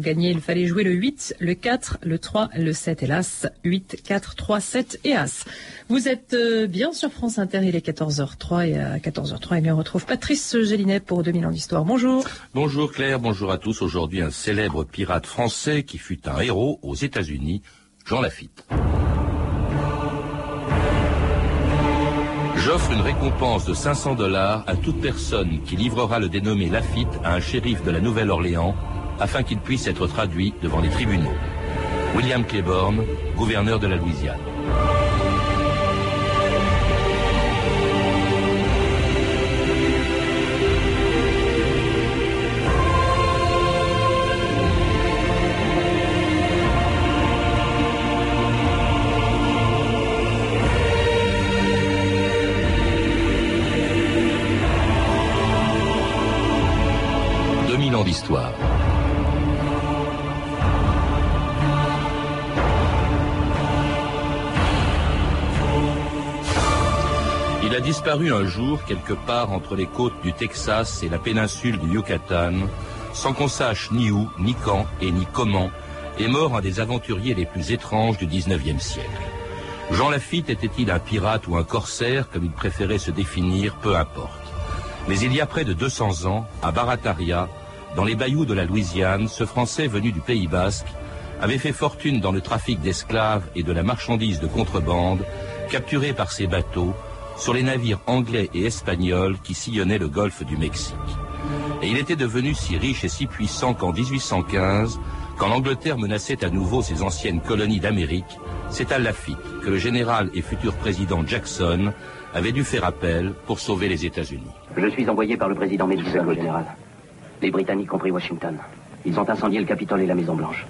Gagner, il fallait jouer le 8, le 4, le 3, le 7, hélas. 8, 4, 3, 7 et As. Vous êtes euh, bien sur France Inter, il est 14h03 et à 14h03, eh on retrouve Patrice Gélinet pour 2000 ans d'histoire. Bonjour. Bonjour Claire, bonjour à tous. Aujourd'hui, un célèbre pirate français qui fut un héros aux États-Unis, Jean Lafitte. J'offre une récompense de 500 dollars à toute personne qui livrera le dénommé Lafitte à un shérif de la Nouvelle-Orléans afin qu'il puisse être traduit devant les tribunaux. William Claiborne, gouverneur de la Louisiane. ans d'histoire. Il a disparu un jour quelque part entre les côtes du Texas et la péninsule du Yucatan, sans qu'on sache ni où, ni quand et ni comment, est mort un des aventuriers les plus étranges du XIXe siècle. Jean Lafitte était-il un pirate ou un corsaire, comme il préférait se définir, peu importe. Mais il y a près de 200 ans, à Barataria, dans les bayous de la Louisiane, ce Français venu du Pays Basque avait fait fortune dans le trafic d'esclaves et de la marchandise de contrebande, capturé par ses bateaux sur les navires anglais et espagnols qui sillonnaient le golfe du Mexique. Et il était devenu si riche et si puissant qu'en 1815, quand l'Angleterre menaçait à nouveau ses anciennes colonies d'Amérique, c'est à Lafitte que le général et futur président Jackson avait dû faire appel pour sauver les États-Unis. Je suis envoyé par le président Madison, le général. Les Britanniques ont pris Washington. Ils ont incendié le Capitole et la Maison Blanche.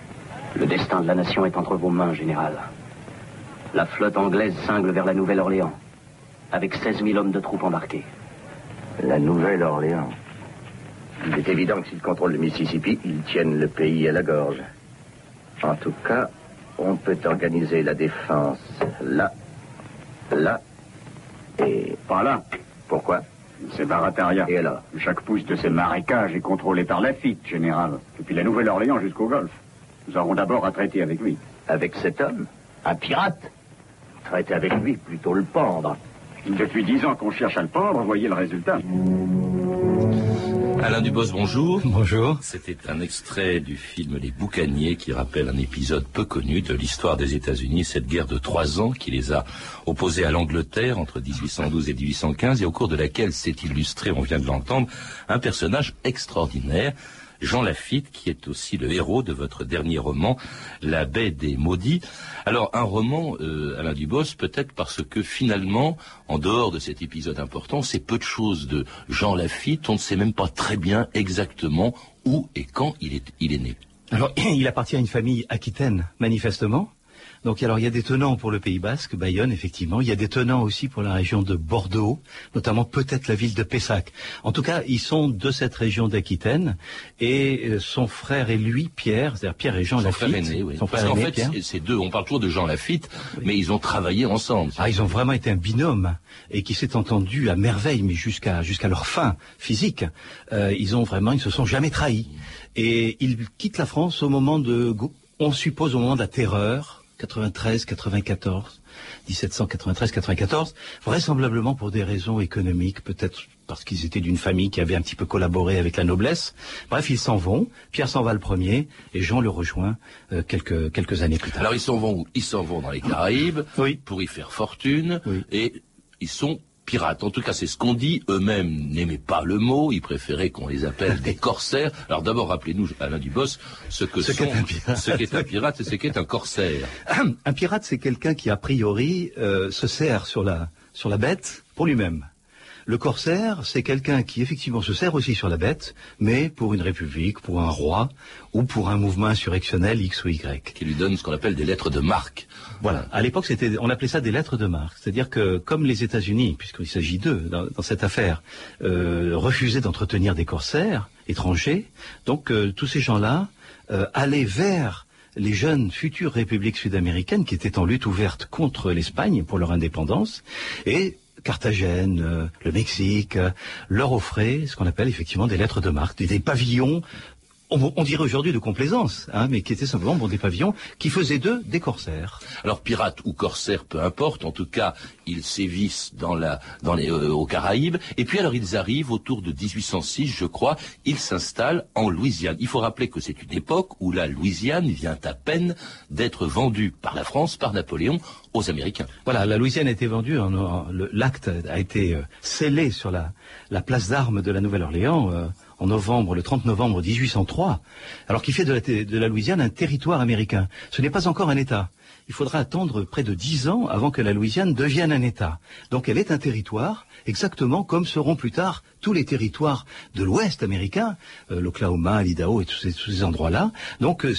Le destin de la nation est entre vos mains, général. La flotte anglaise cingle vers la Nouvelle-Orléans, avec 16 000 hommes de troupes embarqués. La Nouvelle-Orléans. Il est évident que s'ils contrôlent le Mississippi, ils tiennent le pays à la gorge. En tout cas, on peut organiser la défense là, là et... Pas là. Pourquoi? C'est Barataria. Et alors? Chaque pouce de ces marécages est contrôlé par Lafitte, général. Depuis la Nouvelle-Orléans jusqu'au Golfe. Nous aurons d'abord à traiter avec lui. Avec cet homme? Un pirate? Traiter avec lui, plutôt le pendre. Depuis dix ans qu'on cherche à le pendre, voyez le résultat. Alain Dubos, bonjour. Bonjour. C'était un extrait du film Les Boucaniers qui rappelle un épisode peu connu de l'histoire des États-Unis, cette guerre de trois ans qui les a opposés à l'Angleterre entre 1812 et 1815 et au cours de laquelle s'est illustré, on vient de l'entendre, un personnage extraordinaire, Jean Lafitte, qui est aussi le héros de votre dernier roman, La baie des maudits. Alors, un roman, euh, Alain Dubos, peut-être parce que finalement, en dehors de cet épisode important, c'est peu de choses de Jean Lafitte. On ne sait même pas très bien exactement où et quand il est, il est né. Alors, il appartient à une famille aquitaine, manifestement. Donc alors il y a des tenants pour le Pays Basque, Bayonne effectivement, il y a des tenants aussi pour la région de Bordeaux, notamment peut-être la ville de Pessac. En tout cas, ils sont de cette région d'Aquitaine et euh, son frère et lui, Pierre, c'est-à-dire Pierre et Jean son Lafitte. Frère aîné, oui. Son Parce frère qu'en aîné, fait, c'est deux. On parle toujours de Jean Lafitte, mais ils ont travaillé ensemble. Ah, ils ont vraiment été un binôme et qui s'est entendu à merveille, mais jusqu'à jusqu'à leur fin physique. Euh, ils ont vraiment, ils se sont jamais trahis. Et ils quittent la France au moment de, on suppose au moment de la terreur, 93, 94, 1793, 94, vraisemblablement pour des raisons économiques, peut-être parce qu'ils étaient d'une famille qui avait un petit peu collaboré avec la noblesse. Bref, ils s'en vont. Pierre s'en va le premier et Jean le rejoint euh, quelques quelques années plus tard. Alors ils s'en vont où Ils s'en vont dans les Caraïbes oui. pour y faire fortune oui. et ils sont pirates. En tout cas, c'est ce qu'on dit. Eux-mêmes n'aimaient pas le mot. Ils préféraient qu'on les appelle des corsaires. Alors d'abord, rappelez-nous, Alain Dubos, ce que ce sont, qu'est un pirate. ce qu'est un pirate et ce qu'est un corsaire. Un pirate, c'est quelqu'un qui, a priori, euh, se sert sur la, sur la bête pour lui-même. Le corsaire, c'est quelqu'un qui effectivement se sert aussi sur la bête, mais pour une république, pour un roi, ou pour un mouvement insurrectionnel X ou Y. Qui lui donne ce qu'on appelle des lettres de marque. Voilà. À l'époque, c'était, on appelait ça des lettres de marque. C'est-à-dire que, comme les États-Unis, puisqu'il s'agit d'eux dans, dans, cette affaire, euh, refusaient d'entretenir des corsaires étrangers, donc euh, tous ces gens-là euh, allaient vers les jeunes futures républiques sud-américaines qui étaient en lutte ouverte contre l'Espagne pour leur indépendance, et Carthagène, euh, le Mexique, euh, leur offraient ce qu'on appelle effectivement des lettres de marque, des, des pavillons on, dirait aujourd'hui de complaisance, hein, mais qui étaient simplement bon, des pavillons qui faisaient d'eux des corsaires. Alors pirates ou corsaires, peu importe, en tout cas, ils sévissent dans la, dans les, euh, aux Caraïbes, et puis alors ils arrivent autour de 1806, je crois, ils s'installent en Louisiane. Il faut rappeler que c'est une époque où la Louisiane vient à peine d'être vendue par la France, par Napoléon, aux Américains. Voilà, la Louisiane a été vendue, l'acte a été euh, scellé sur la, la place d'armes de la Nouvelle-Orléans. Euh, en novembre, le 30 novembre 1803, alors qu'il fait de la, Louisiane un territoire américain. Ce n'est pas encore un État il faudra attendre près de dix ans avant que la Louisiane devienne un État. Donc elle est un territoire, exactement comme seront plus tard tous les territoires de l'Ouest américain, euh, l'Oklahoma, l'Idaho et tous ces, endroits-là. Donc, euh,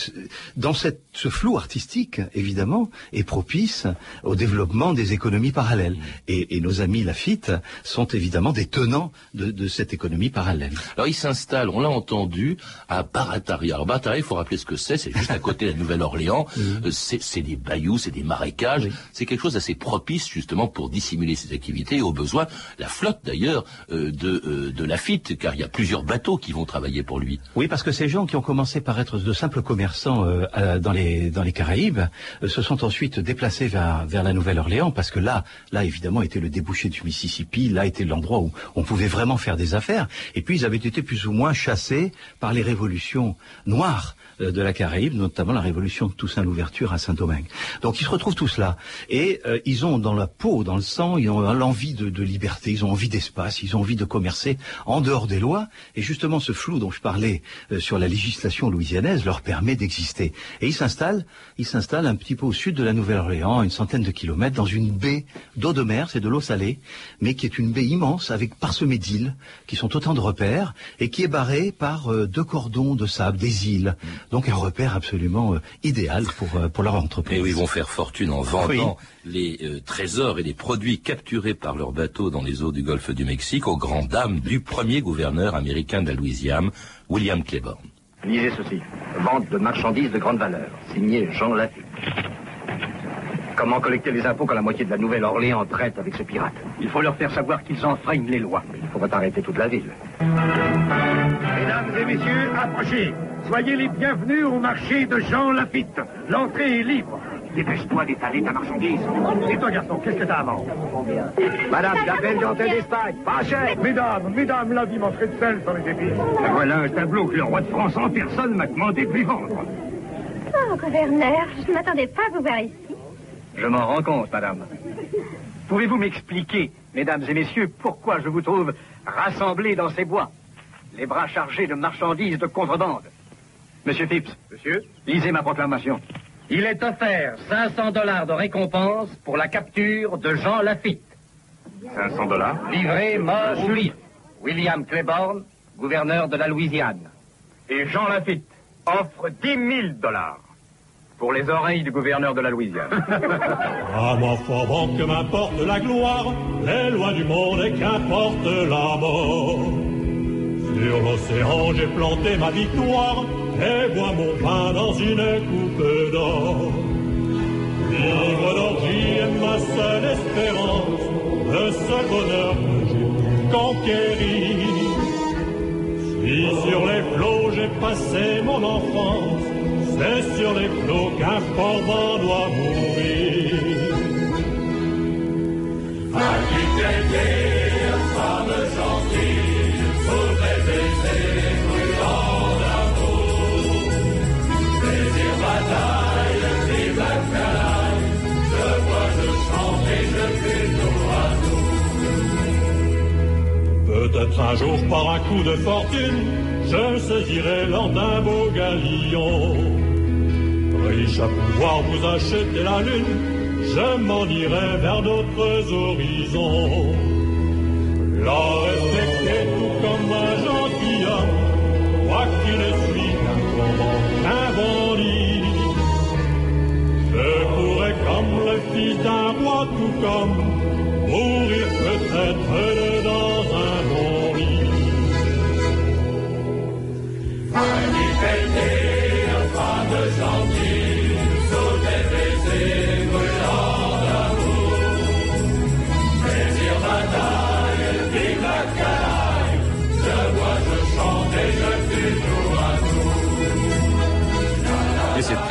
dans cette, ce flou artistique, évidemment, est propice au développement des économies parallèles. Et, et nos amis Lafitte sont évidemment des tenants de, de cette économie parallèle. Alors, ils s'installent, on l'a entendu, à Barataria. Alors, Barataria, il faut rappeler ce que c'est, c'est juste à côté de la Nouvelle-Orléans. Euh, c'est des bayous, c'est des marécages. C'est quelque chose d'assez propice, justement, pour dissimuler ses activités et au besoin, la flotte, d'ailleurs, de euh, de Lafitte, car il y a plusieurs bateaux qui vont travailler pour lui. Oui, parce que ces gens qui ont commencé par être de simples commerçants euh, dans les dans les Caraïbes euh, se sont ensuite déplacés vers vers la Nouvelle-Orléans, parce que là, là évidemment était le débouché du Mississippi, là était l'endroit où on pouvait vraiment faire des affaires. Et puis ils avaient été plus ou moins chassés par les révolutions noires de la Caraïbe, notamment la révolution de Toussaint l'ouverture à Saint-Domingue. Donc ils se retrouvent tous là. Et euh, ils ont dans la peau, dans le sang, ils ont l'envie de, liberté, ils ont envie d'espace, ils ont envie de commercer en dehors des lois. Et justement ce flou dont je parlais euh, sur la législation louisianaise leur permet d'exister. Et ils s'installent, ils s'installent un petit peu au sud de la Nouvelle-Orléans, une centaine de kilomètres, dans une baie d'eau de mer, c'est de l'eau salée, mais qui est une baie immense avec parsemée d'îles, qui sont autant de repères, et qui est barrée par deux cordons de sable, des îles. Donc un repère absolument euh, idéal pour, euh, pour leur entreprise. Et où ils vont faire fortune en vendant les euh, trésors et les produits capturés par leurs bateaux dans les eaux du golfe du Mexique aux grandes dames du premier gouverneur américain de la Louisiane, William Claiborne. Lisez ceci. Vente de marchandises de grande valeur. Signé Jean Lafitte. Comment collecter les impôts quand la moitié de la Nouvelle-Orléans traite avec ce pirate Il faut leur faire savoir qu'ils enfreignent les lois. Il faudrait arrêter toute la ville. Mesdames et messieurs, approchez. Soyez les bienvenus au marché de Jean Lafitte. L'entrée est libre. Dépêche-toi d'étaler ta marchandise. Et toi, garçon, qu'est-ce que t'as à vendre? Madame, la belle dentelle d'Espagne, pas cher Mesdames, mesdames, la vie manquerait de sel sur les épices. Voilà un tableau que le roi de France en personne m'a demandé de lui vendre. Oh, gouverneur, je ne m'attendais pas à vous voir ici. Je m'en rends compte, madame. Pouvez-vous m'expliquer, mesdames et messieurs, pourquoi je vous trouve rassemblés dans ces bois, les bras chargés de marchandises de contrebande? Monsieur Phipps. Monsieur? Lisez ma proclamation. Il est offert 500 dollars de récompense pour la capture de Jean Lafitte. 500 dollars? Livré mort ou vif. William Claiborne, gouverneur de la Louisiane. Et Jean Lafitte offre 10 000 dollars pour les oreilles du gouverneur de la Louisiane. À moi fort bon que m'importe la gloire, les lois du monde et qu'importe la mort. Sur l'océan j'ai planté ma victoire et bois mon pain dans une coupe d'or. Vivre d'orgie est ma seule espérance, le seul bonheur que j'ai pu conquérir. Si sur les flots j'ai passé mon enfance, c'est sur les flots qu'un fort doit mourir. À qui t'aider, femme gentille, sous les baisers brûlants d'amour. Plaisir, bataille, vive la canaille, je vois, je chante et je crie tout à. Peut-être un jour par un coup de fortune, je saisirai l'an d'un beau galion riche à pouvoir vous acheter la lune, je m'en irai vers d'autres horizons. La respecter tout comme un gentilhomme, moi qui ne suis qu'un comment, un bandit. Je pourrais comme le fils d'un roi, tout comme mourir peut-être dans un bon lit.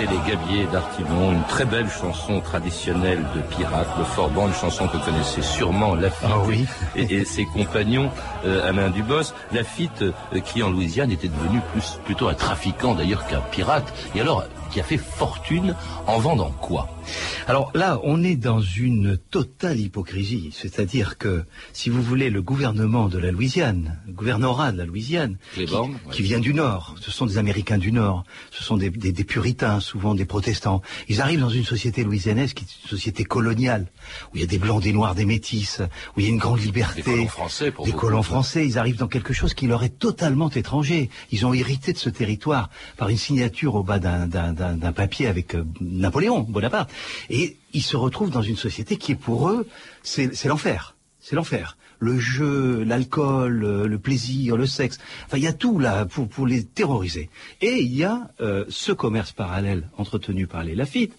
C'était les Gabiers d'Artimon, une très belle chanson traditionnelle de pirate, le Forban, une chanson que connaissait sûrement Lafitte Ah oui. et, et ses compagnons euh, Alain Dubos. Lafitte, euh, qui en Louisiane était devenu plus, plutôt un trafiquant d'ailleurs qu'un pirate, et alors qui a fait fortune en vendant quoi? Alors là, on est dans une totale hypocrisie. C'est-à-dire que, si vous voulez, le gouvernement de la Louisiane, le gouvernorat de la Louisiane, qui, vient du Nord, ce sont des Américains du Nord, ce sont des, des- des puritains, souvent des protestants. Ils arrivent dans une société louisianaise qui est une société coloniale, où il y a des blancs, des noirs, des métis, où il y a une grande liberté. Des colons français pour Des colons français, ils arrivent dans quelque chose qui leur est totalement étranger. Ils ont hérité de ce territoire par une signature au bas d'un- d'un papier avec euh, Napoléon Bonaparte. Et ils se retrouvent dans une société qui est pour eux, c'est l'enfer. C'est l'enfer. Le jeu, l'alcool, euh, le plaisir, le sexe. Enfin, il y a tout là pour, pour les terroriser. Et il y a euh, ce commerce parallèle entretenu par les Lafitte.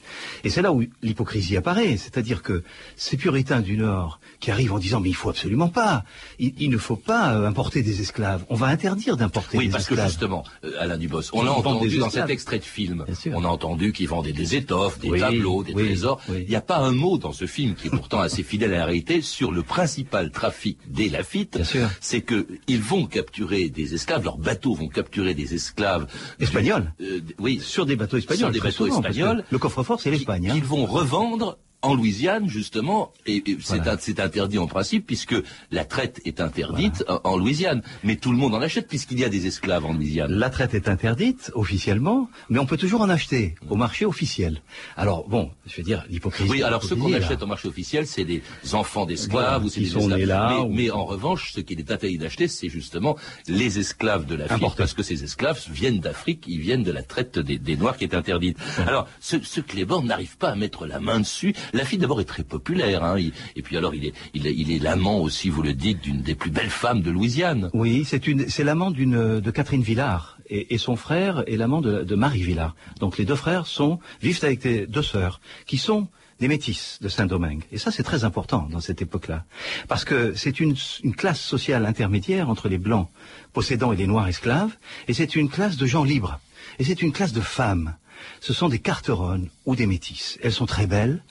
Et c'est là où l'hypocrisie apparaît. C'est-à-dire que ces puritains du Nord qui arrivent en disant mais il faut absolument pas, il, il ne faut pas euh, importer des esclaves. On va interdire d'importer Oui, des parce que esclaves. justement, Alain Dubos, on l'a entendu dans esclaves. cet extrait de film. On a entendu qu'ils vendaient des étoffes, des Oui, tableaux, des oui, trésors. oui. Il n'y a pas un mot dans ce film qui est pourtant assez fidèle à la réalité sur le principal trafic des Lafitte. C'est que ils vont capturer des esclaves, leurs bateaux vont capturer des esclaves du- Espagnols. euh, oui, sur des bateaux espagnols. Sur des bateaux souvent, espagnols. Le coffre-fort, c'est l'Espagne. hein. qu'ils vont revendre en Louisiane justement et, et c'est Voilà. un- c'est interdit en principe puisque la traite est interdite en, en Louisiane mais tout le monde en achète puisqu'il y a des esclaves en Louisiane La traite est interdite officiellement, mais on peut toujours en acheter au marché officiel. Alors bon, je veux dire l'hypocrisie. Oui, alors ceux qu'on achète au marché officiel, c'est des enfants d'esclaves Voilà, ou c'est des sont esclaves. là, mais, ou- mais en revanche, ce qu'il est interdit d'acheter, c'est justement les esclaves de l'Afrique, parce que ces esclaves viennent d'Afrique, ils viennent de la traite des, des Noirs qui est interdite. Alors, ce, ce Cléborne n'arrive pas à mettre la main dessus. La fille d'abord est très populaire, hein, et puis alors il est, l'amant aussi, vous le dites, d'une des plus belles femmes de Louisiane. Oui, c'est l'amant d'une de Catherine Villard et, son frère est l'amant de, Marie Villard. Donc les deux frères sont vivent avec des deux sœurs qui sont des métis de Saint-Domingue. Et ça, c'est très important dans cette époque-là. Parce que c'est une, une classe sociale intermédiaire entre les blancs possédants et les noirs esclaves, et c'est une classe de gens libres. Et c'est une classe de femmes. Ce sont des carteronnes ou des métisses. Elles sont très belles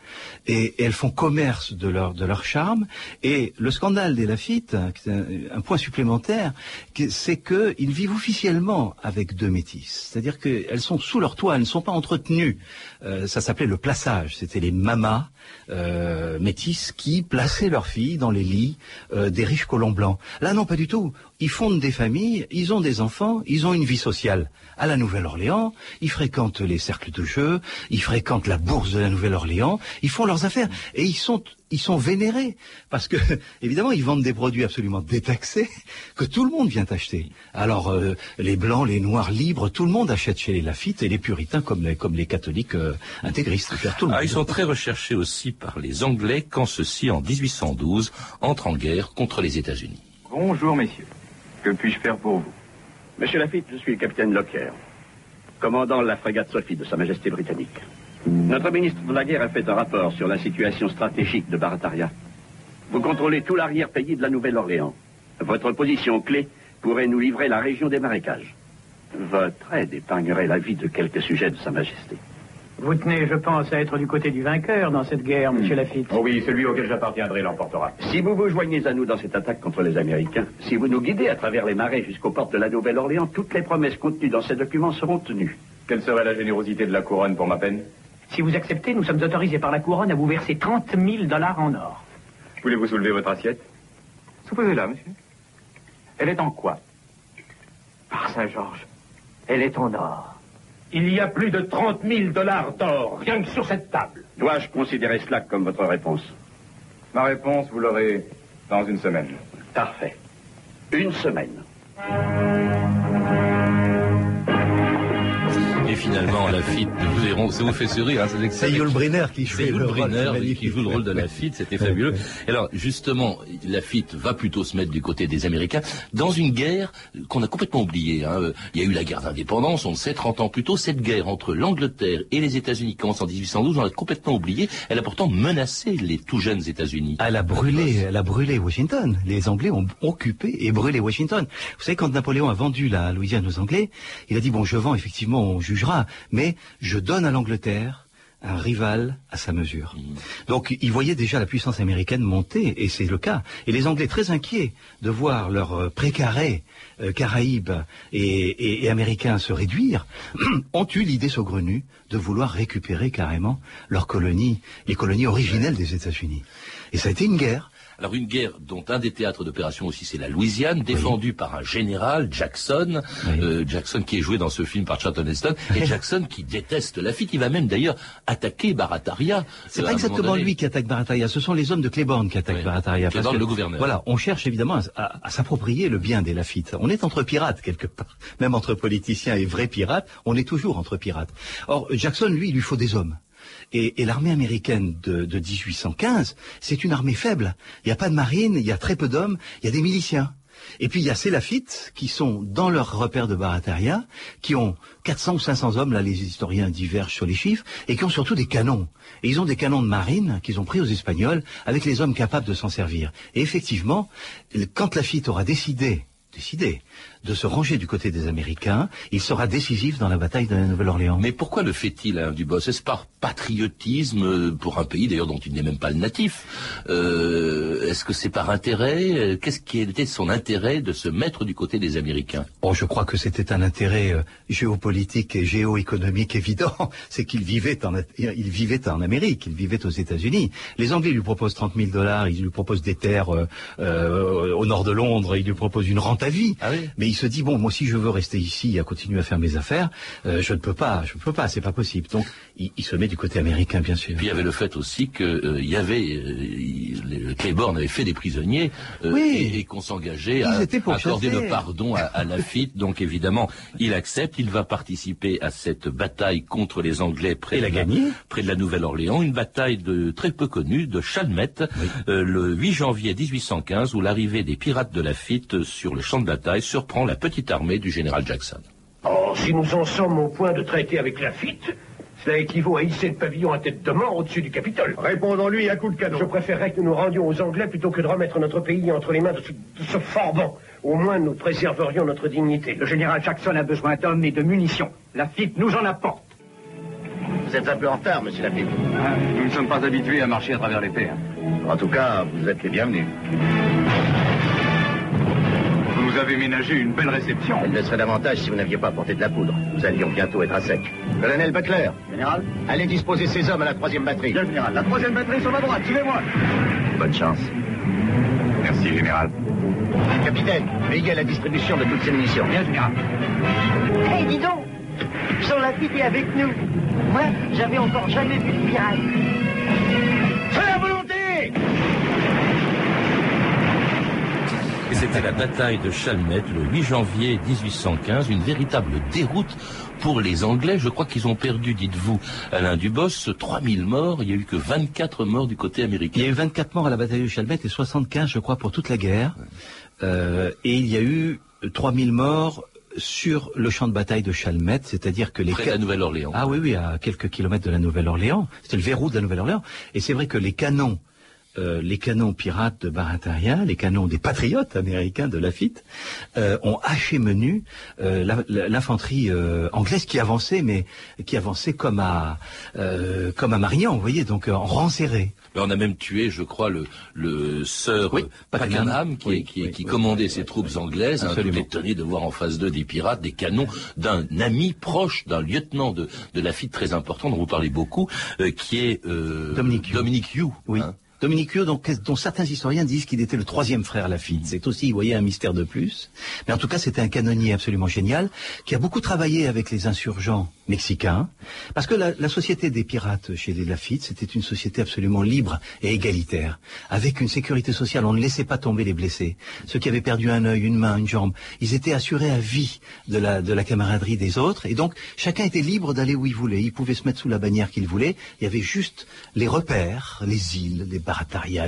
et, elles font commerce de leur, de leur charme. Et le scandale des Lafitte, un, point supplémentaire, c'est qu'ils vivent officiellement avec deux métisses. C'est-à-dire qu'elles sont sous leur toit, elles ne sont pas entretenues. Euh, ça s'appelait le plaçage. C'était les mamas euh, métisses qui plaçaient leurs filles dans les lits euh, des riches colons blancs. Là, non, pas du tout. Ils fondent des familles, ils ont des enfants, ils ont une vie sociale. À la Nouvelle-Orléans, ils fréquentent les cercles de jeu, ils fréquentent la bourse de la Nouvelle-Orléans, ils font leurs affaires et ils sont ils sont vénérés parce que évidemment ils vendent des produits absolument détaxés que tout le monde vient acheter. Alors euh, les blancs, les noirs libres, tout le monde achète chez les Lafitte et les puritains comme les comme les catholiques euh, intégristes. Tout le Ah, monde. ils sont très recherchés aussi par les Anglais quand ceux-ci, en 1812, entrent en guerre contre les États-Unis. Bonjour, messieurs. Que puis-je faire pour vous Monsieur Lafitte, je suis le capitaine Lockyer, commandant la frégate Sophie de Sa Majesté britannique. Notre ministre de la Guerre a fait un rapport sur la situation stratégique de Barataria. Vous contrôlez tout l'arrière-pays de la Nouvelle-Orléans. Votre position clé pourrait nous livrer la région des marécages. Votre aide épargnerait la vie de quelques sujets de Sa Majesté. Vous tenez, je pense, à être du côté du vainqueur dans cette guerre, monsieur Lafitte. Oh oui, celui auquel j'appartiendrai l'emportera. Si vous vous joignez à nous dans cette attaque contre les Américains, si vous nous guidez à travers les marais jusqu'aux portes de la Nouvelle-Orléans, toutes les promesses contenues dans ces documents seront tenues. Quelle serait la générosité de la couronne pour ma peine? Si vous acceptez, nous sommes autorisés par la couronne à vous verser 30 000 dollars en or. Voulez-vous soulever votre assiette? Supposez-la, monsieur. Elle est en quoi? Par Saint-Georges, elle est en or. Il y a plus de 30 000 dollars d'or, rien que sur cette table. Dois-je considérer cela comme votre réponse? Ma réponse, vous l'aurez dans une semaine. Parfait. Une semaine. Finalement, Lafitte, vous verrez, ça vous fait sourire, hein, c'est C'est Yul Brynner qui Yul le rôle, qui joue le rôle de Lafitte, c'était fabuleux. Et alors, justement, Lafitte va plutôt se mettre du côté des Américains dans une guerre qu'on a complètement oubliée. hein. Il y a eu la guerre d'indépendance, on le sait, 30 ans plus tôt. Cette guerre entre l'Angleterre et les États-Unis commence en 1812, on l'a complètement oubliée. Elle a pourtant menacé les tout jeunes États-Unis. Elle a brûlé, elle a brûlé Washington. Les Anglais ont occupé et brûlé Washington. Vous savez, quand Napoléon a vendu la Louisiane aux Anglais, il a dit bon, je vends effectivement, on jugera, Mais je donne à l'Angleterre un rival à sa mesure. Mmh. Donc ils voyaient déjà la puissance américaine monter, et c'est le cas. Et les Anglais très inquiets de voir leur euh, précaré euh, Caraïbes et, et- et américains se réduire, ont eu l'idée saugrenue de vouloir récupérer carrément leurs colonies, les colonies originelles des États-Unis. Et ça a été une guerre. Alors une guerre dont un des théâtres d'opération aussi c'est la Louisiane, défendue par un général, Jackson, euh, Jackson qui est joué dans ce film par Charlton Heston, et Jackson qui déteste Lafitte, il va même d'ailleurs attaquer Barataria. C'est euh, pas exactement lui qui attaque Barataria, ce sont les hommes de Claiborne qui attaquent Barataria. Claiborne, le gouverneur. Voilà, on cherche évidemment à, à- à s'approprier le bien des Lafitte. On est entre pirates quelque part, même entre politiciens et vrais pirates, on est toujours entre pirates. Or, Jackson, lui, il lui faut des hommes. Et, l'armée américaine de, de 1815, c'est une armée faible. Il n'y a pas de marine, il y a très peu d'hommes, il y a des miliciens. Et puis il y a ces Lafitte qui sont dans leur repère de Barataria, qui ont 400 ou 500 hommes, là les historiens divergent sur les chiffres, et qui ont surtout des canons. Et ils ont des canons de marine qu'ils ont pris aux Espagnols avec les hommes capables de s'en servir. Et effectivement, quand Lafitte aura décidé, décidé, de se ranger du côté des Américains, il sera décisif dans la bataille de la Nouvelle-Orléans. Mais pourquoi le fait-il, Alain Dubos Est-ce par patriotisme euh, pour un pays d'ailleurs dont il n'est même pas le natif? Euh, Est-ce que c'est par intérêt? Qu'est-ce qui était son intérêt de se mettre du côté des Américains? Bon, je crois que c'était un intérêt euh, géopolitique et géoéconomique évident. C'est qu'il vivait en, il vivait en Amérique, il vivait aux États-Unis. Les Anglais lui proposent 30 000 dollars, ils lui proposent des terres euh, euh, au nord de Londres, ils lui proposent une rente à vie. Mais il se dit bon, moi si je veux rester ici et à continuer à faire mes affaires, euh, je ne peux pas, je ne peux pas, c'est pas possible. Donc il, il se met du côté américain, bien sûr. Puis il y avait le fait aussi que euh, y avait, il- le Claiborne avait fait des prisonniers euh, Oui. et, et qu'on s'engageait à accorder le pardon à, à Lafitte. Donc évidemment, il accepte, il va participer à cette bataille contre les Anglais près, Et de, la la, gagner. près de la Nouvelle-Orléans, une bataille de très peu connue de Chalmette, euh, le 8 janvier 1815, où l'arrivée des pirates de Lafitte sur le champ de bataille surprend la petite armée du général Jackson. Oh, si nous en sommes au point de traiter avec Lafitte, cela équivaut à hisser le pavillon à tête de mort au-dessus du Capitole. Répondons-lui à coup de canon. Je préférerais que nous nous rendions aux Anglais plutôt que de remettre notre pays entre les mains de ce, de ce forban. Au moins, nous préserverions notre dignité. Le général Jackson a besoin d'hommes et de munitions. Lafitte nous en apporte. Vous êtes un peu en retard, monsieur Lafitte. Nous ne sommes pas habitués à marcher à travers les terres. En tout cas, vous êtes les bienvenus. Avez ménagé une belle réception. Elle le serait davantage si vous n'aviez pas apporté de la poudre. Nous allions bientôt être à sec. Colonel Butler. Général. Allez disposer ces hommes à la troisième batterie. Bien, général. La troisième batterie sur ma droite, suivez-moi. Bonne chance. Merci, général. Capitaine, veillez à la distribution de toutes ces munitions. Bien, général. Hé, dis donc Jean Lafitte est avec nous. Moi, j'avais encore jamais vu de pirate. Et c'était la bataille de Chalmette le 8 janvier 1815, une véritable déroute pour les Anglais. Je crois qu'ils ont perdu, dites-vous, Alain Dubos, 3000 morts. Il n'y a eu que 24 morts du côté américain. Il y a eu 24 morts à la bataille de Chalmette et 75, je crois, pour toute la guerre. Euh, et il y a eu 3000 morts sur le champ de bataille de Chalmette, c'est-à-dire que les... Près de la Nouvelle-Orléans. Ah oui, oui, à quelques kilomètres de la Nouvelle-Orléans. C'était le verrou de la Nouvelle-Orléans. Et c'est vrai que les canons, euh, les canons pirates de Barataria, les canons des patriotes américains de Lafitte, euh, ont haché menu euh, l'infanterie euh, anglaise qui avançait, mais qui avançait comme à euh, comme à Marignan, vous voyez, donc en rang serré. On a même tué, je crois, le, le sœur euh, Pakenham, qui, Oui, qui, oui, qui oui. commandait ses troupes anglaises. Hein, tout étonné de voir en face d'eux des pirates, des canons d'un ami proche, d'un lieutenant de, de Lafitte très important, dont vous parlez beaucoup, euh, qui est euh, Dominique Hugh. Dominique Hugh, Oui. hein. Dominique dont certains historiens disent qu'il était le troisième frère Lafitte. C'est aussi, vous voyez, un mystère de plus. Mais en tout cas, c'était un canonnier absolument génial, qui a beaucoup travaillé avec les insurgents mexicains, parce que la, la société des pirates chez les Lafitte, c'était une société absolument libre et égalitaire, avec une sécurité sociale. On ne laissait pas tomber les blessés. Ceux qui avaient perdu un œil, une main, une jambe, ils étaient assurés à vie de la, de la camaraderie des autres, et donc chacun était libre d'aller où il voulait. Il pouvait se mettre sous la bannière qu'il voulait. Il y avait juste les repères, les îles, les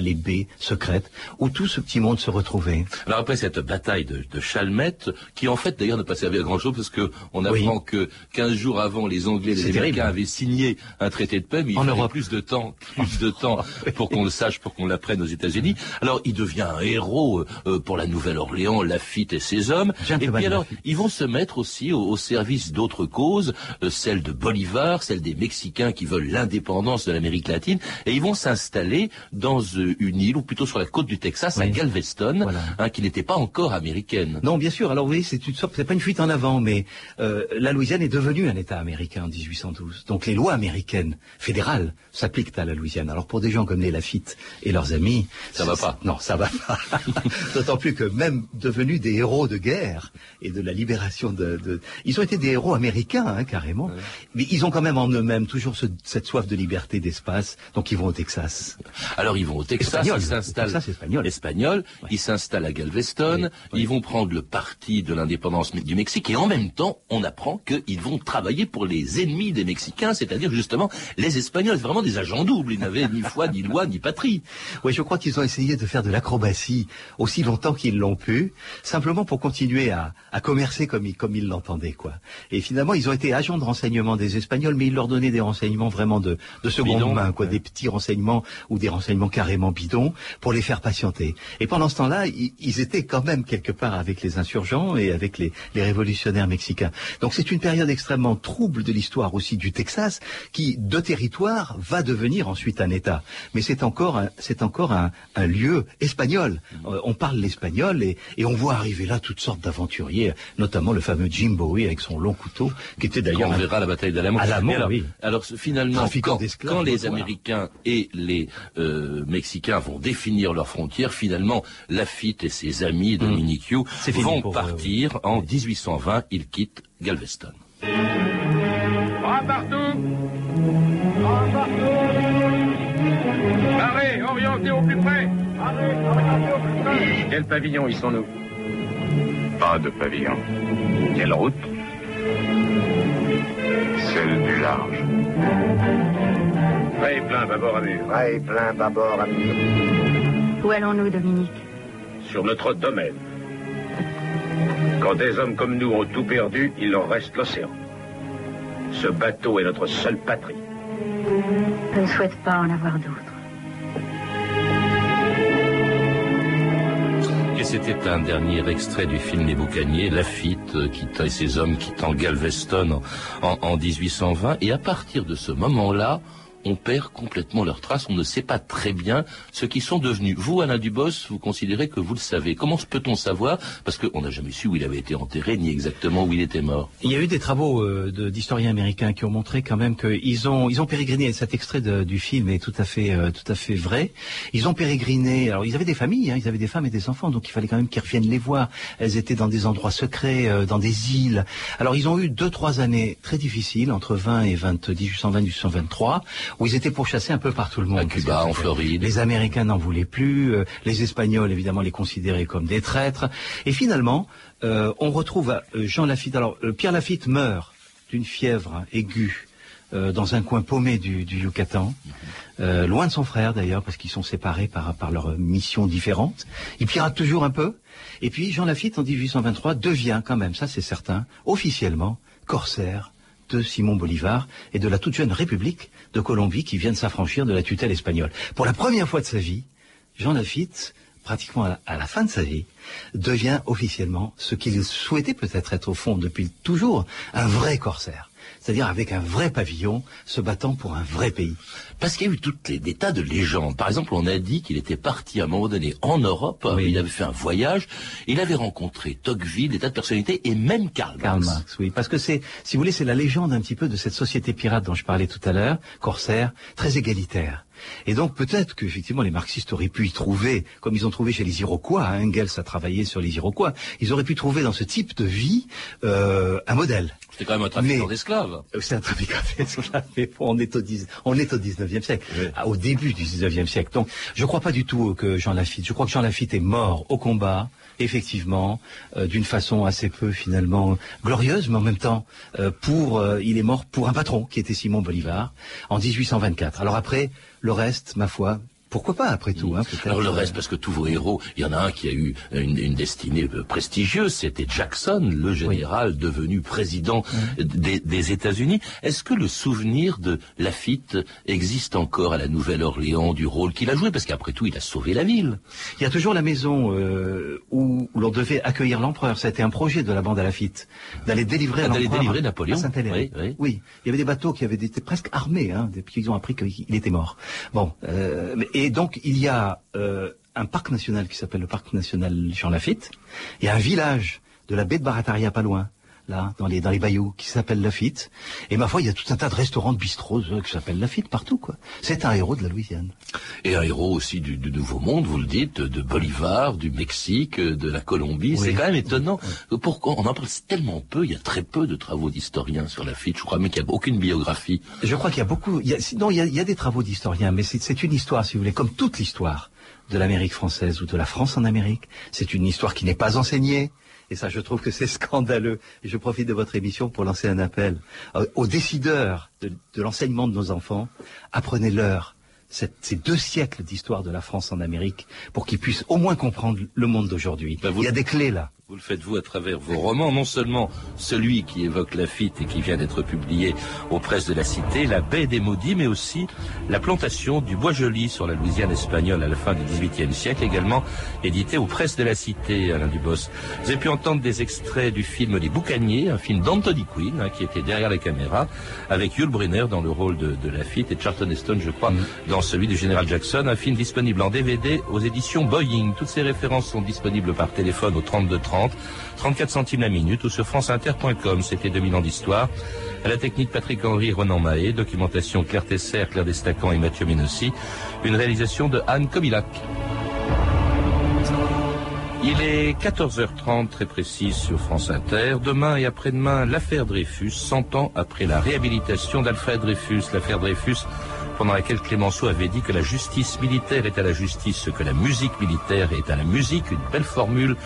Les baies secrètes, où tout ce petit monde se retrouvait. Alors après cette bataille de, de Chalmette, qui en fait d'ailleurs n'a pas servi à grand chose parce que on apprend que 15 jours avant, les Anglais et les Américains avaient signé un traité de paix, mais il En Europe. plus de temps, plus de temps pour qu'on le sache, pour qu'on l'apprenne aux États-Unis. Alors il devient un héros euh, pour la Nouvelle-Orléans, Lafitte et ses hommes. Et puis alors, ils vont se mettre aussi au, au service d'autres causes, euh, celle de Bolivar, celle des Mexicains qui veulent l'indépendance de l'Amérique latine, et ils vont s'installer dans euh, une île, ou plutôt sur la côte du Texas, à Oui. Galveston, Voilà. hein, qui n'était pas encore américaine. Non, bien sûr. Alors vous voyez, c'est une sorte, c'est pas une fuite en avant, mais euh, la Louisiane est devenue un État américain en 1812. Donc les lois américaines fédérales s'appliquent à la Louisiane. Alors pour des gens comme les Lafitte et leurs amis, Ça va pas. Non, ça va pas. D'autant plus que même devenus des héros de guerre et de la libération de, de- ils ont été des héros américains hein, carrément. Mais ils ont quand même en eux-mêmes toujours ce- cette soif de liberté, d'espace. Donc ils vont au Texas. Alors ils vont au Texas, Espagnol. ils s'installent. Texas espagnol. Espagnol, ils s'installent à Galveston, ils vont prendre le parti de l'indépendance du Mexique et en même temps, on apprend qu'ils vont travailler pour les ennemis des Mexicains, c'est-à-dire justement les Espagnols. C'est vraiment des agents doubles. Ils n'avaient ni foi, ni loi, ni patrie. Oui, je crois qu'ils ont essayé de faire de l'acrobatie aussi longtemps qu'ils l'ont pu, simplement pour continuer à, à commercer comme ils, comme ils l'entendaient, quoi. Et finalement, ils ont été agents de renseignement des Espagnols, mais ils leur donnaient des renseignements vraiment de, de seconde main, quoi, des petits renseignements ou des renseignements carrément bidons pour les faire patienter. Et pendant ce temps-là, ils, ils étaient quand même quelque part avec les insurgents et avec les, les révolutionnaires mexicains. Donc c'est une période extrêmement trouble de l'histoire aussi du Texas, qui de territoire va devenir ensuite un État. Mais c'est encore un, c'est encore un, un lieu espagnol. Euh, on parle l'espagnol et, et on voit arriver là toutes sortes d'aventuriers, notamment le fameux Jim Bowie avec son long couteau, qui était d'ailleurs on verra la bataille d'Alamo. Alamo, alors, oui. alors, finalement, quand, quand les. Américains et les euh, Mexicains vont définir leurs frontières, finalement, Lafitte et ses amis, Hmm. C'est fini vont eux, partir. En 1820, ils quittent Galveston. Bras partout Bras partout Arrêt, orienté au plus près Arrêt, orienté au plus près Quel pavillon y sont-nous Pas de pavillon. Quelle route? Celle du large. Et plein, bâbord à mur. Et plein, bâbord à mur. Où allons-nous, Dominique? Sur notre domaine. Quand des hommes comme nous ont tout perdu, il leur reste l'océan. Ce bateau est notre seule patrie. Je ne souhaite pas en avoir d'autres. Et c'était un dernier extrait du film Les Boucaniers, Lafitte, quittant et ses hommes quittant Galveston en, en, en 1820. Et à partir de ce moment-là, on perd complètement leurs traces. On ne sait pas très bien ce qu'ils sont devenus. Vous, Alain Dubos, vous considérez que vous le savez. Comment peut-on savoir? Parce qu'on n'a jamais su où il avait été enterré, ni exactement où il était mort. Il y a eu des travaux euh, d'historiens américains qui ont montré quand même qu'ils ont ils ont pérégriné. et Cet extrait du film est tout à fait euh, tout à fait vrai. Ils ont pérégriné. Alors ils avaient des familles, hein, ils avaient des femmes et des enfants, donc il fallait quand même qu'ils reviennent les voir. Elles étaient dans des endroits secrets, euh, dans des îles. Alors ils ont eu deux trois années très difficiles entre 20 et 20, 1820 1823 où ils étaient pourchassés un peu par tout le monde. À Cuba, en Floride. Les Américains n'en voulaient plus. euh, les Espagnols évidemment les considéraient comme des traîtres. Et finalement euh, on retrouve euh, Jean Lafitte. Alors Pierre Lafitte meurt d'une fièvre aiguë euh, dans un coin paumé du, du Yucatan, euh, loin de son frère d'ailleurs, parce qu'ils sont séparés par, par leurs missions différentes. Il pirate toujours un peu. Et puis Jean Lafitte, en 1823, devient quand même, ça c'est certain, officiellement corsaire de Simon Bolivar et de la toute jeune République de Colombie qui vient de s'affranchir de la tutelle espagnole. Pour la première fois de sa vie, Jean Lafitte, pratiquement à la, à la fin de sa vie, devient officiellement ce qu'il souhaitait peut-être être au fond depuis toujours, un vrai corsaire. C'est-à-dire avec un vrai pavillon, se battant pour un vrai pays. Parce qu'il y a eu toutes les, des tas de légendes. Par exemple, on a dit qu'il était parti à un moment donné en Europe, il avait fait un voyage, il avait rencontré Tocqueville, des tas de personnalités, et même Karl Marx. Karl Marx, oui. Parce que c'est, si vous voulez, c'est la légende un petit peu de cette société pirate dont je parlais tout à l'heure, corsaire, très égalitaire. Et donc peut-être qu'effectivement les marxistes auraient pu y trouver, comme ils ont trouvé chez les Iroquois, hein, Engels a travaillé sur les Iroquois, ils auraient pu trouver dans ce type de vie euh, un modèle. C'était quand même un trafiquant d'esclaves. Euh, C'est un trafiquant d'esclaves, mais bon, on est au 10, on est au 19e siècle, Ah, au début du 19e siècle. Donc, je crois pas du tout que Jean Lafitte, je crois que Jean Lafitte est mort au combat, effectivement, euh, d'une façon assez peu finalement glorieuse, mais en même temps, euh, pour, euh, il est mort pour un patron qui était Simon Bolivar en 1824. Alors après, le reste, ma foi, Pourquoi pas, après tout hein, Alors le reste, parce que tous vos héros, il y en a un qui a eu une, une destinée euh, prestigieuse, c'était Jackson, le général devenu président des, des États-Unis. Est-ce que le souvenir de Lafitte existe encore à la Nouvelle-Orléans du rôle qu'il a joué? Parce qu'après tout, il a sauvé la ville. Il y a toujours la maison euh, où, l'on devait accueillir l'empereur. C'était un projet de la bande à Lafitte d'aller délivrer Ah, d'aller délivrer à Napoléon. Saint-Héléry. Oui, oui. il y avait des bateaux qui avaient été presque armés, hein, depuis qu'ils ont appris qu'il était mort. Bon, euh, mais- et donc il y a euh, un parc national qui s'appelle le parc national Jean Lafitte. Il y a un village de la baie de Barataria pas loin. Là, dans les dans les bayous, qui s'appelle Lafitte, et ma foi, il y a tout un tas de restaurants, de bistrots euh, qui s'appellent Lafitte partout, quoi. C'est un héros de la Louisiane. Et un héros aussi du, du Nouveau Monde, vous le dites, de Bolivar, du Mexique, de la Colombie. C'est quand même étonnant. Pourquoi? On en parle tellement peu Il y a très peu de travaux d'historiens sur Lafitte. Je crois même qu'il n'y a aucune biographie. Je crois qu'il y a beaucoup. Il y a, non, il y a, il y a des travaux d'historiens, mais c'est c'est une histoire, si vous voulez, comme toute l'histoire de l'Amérique française ou de la France en Amérique. C'est une histoire qui n'est pas enseignée. Et ça, je trouve que c'est scandaleux. Et je profite de votre émission pour lancer un appel euh, aux décideurs de, de l'enseignement de nos enfants. Apprenez-leur ces deux siècles d'histoire de la France en Amérique pour qu'ils puissent au moins comprendre le monde d'aujourd'hui. Il y a des clés là. Vous le faites vous à travers vos romans, non seulement celui qui évoque Lafitte et qui vient d'être publié aux presses de la Cité, La baie des maudits, mais aussi la plantation du bois joli sur la Louisiane espagnole à la fin du XVIIIe siècle, également édité aux presses de la Cité, Alain Dubos. Vous avez pu entendre des extraits du film Les Boucaniers, un film d'Anthony Quinn, hein, qui était derrière la caméra, avec Yul Brynner dans le rôle de, de Lafitte et Charlton Heston, je crois, dans celui du général Jackson, un film disponible en DVD aux éditions Boeing. Toutes ces références sont disponibles par téléphone au 32 30, 34 centimes la minute ou sur franceinter.com. C'était 2000 ans d'histoire. À la technique Patrick Henry, Renan Mahé, documentation Claire Tesser, Claire Destacan et Mathieu Ménossi. Une réalisation de Anne Kobilac. Il est 14h30 très précis sur France Inter. Demain et après-demain, l'affaire Dreyfus, 100 ans après la réhabilitation d'Alfred Dreyfus. L'affaire Dreyfus pendant laquelle Clémenceau avait dit que la justice militaire est à la justice ce que la musique militaire est à la musique. Une belle formule